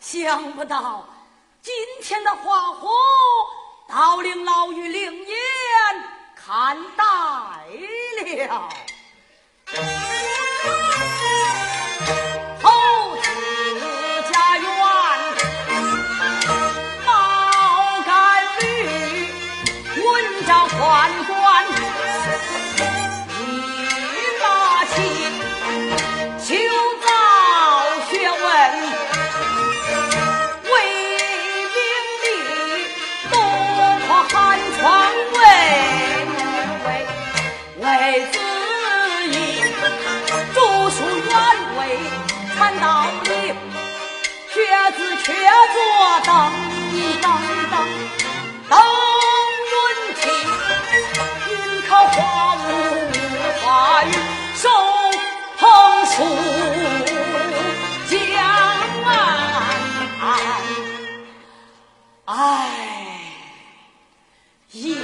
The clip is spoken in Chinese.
想不到今天的花火倒令老于灵眼看呆了。投资家园，毛干率，温家还。却坐等等等等云梯，云靠花木花雨手捧书江岸，哎，一。